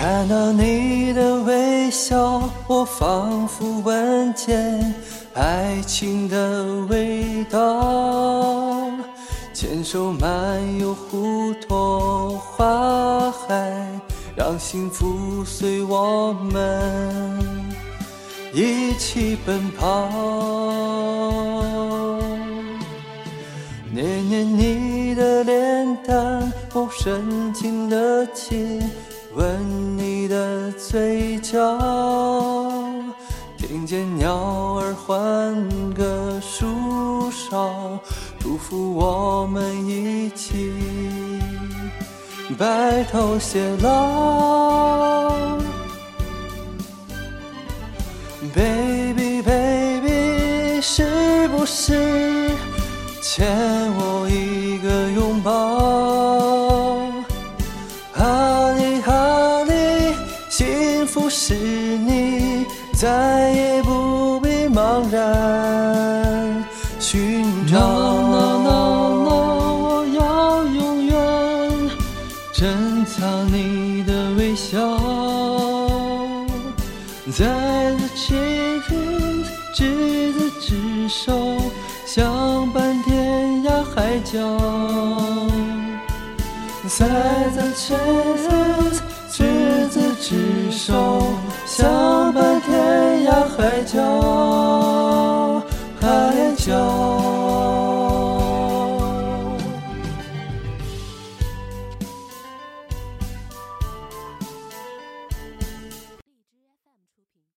看到你的微笑，我仿佛闻见爱情的味道。牵手漫游湖泊花海，让幸福随我们一起奔跑。念念你的脸蛋，我深情的亲吻嘴角，听见鸟儿欢歌树梢，祝福我们一起白头偕老。Baby baby，是不是欠我一个拥抱是你，再也不必茫然寻找。No no no no，我要永远珍藏你的微笑。在这青天执子之手，相伴天涯海角。在这青天海角海角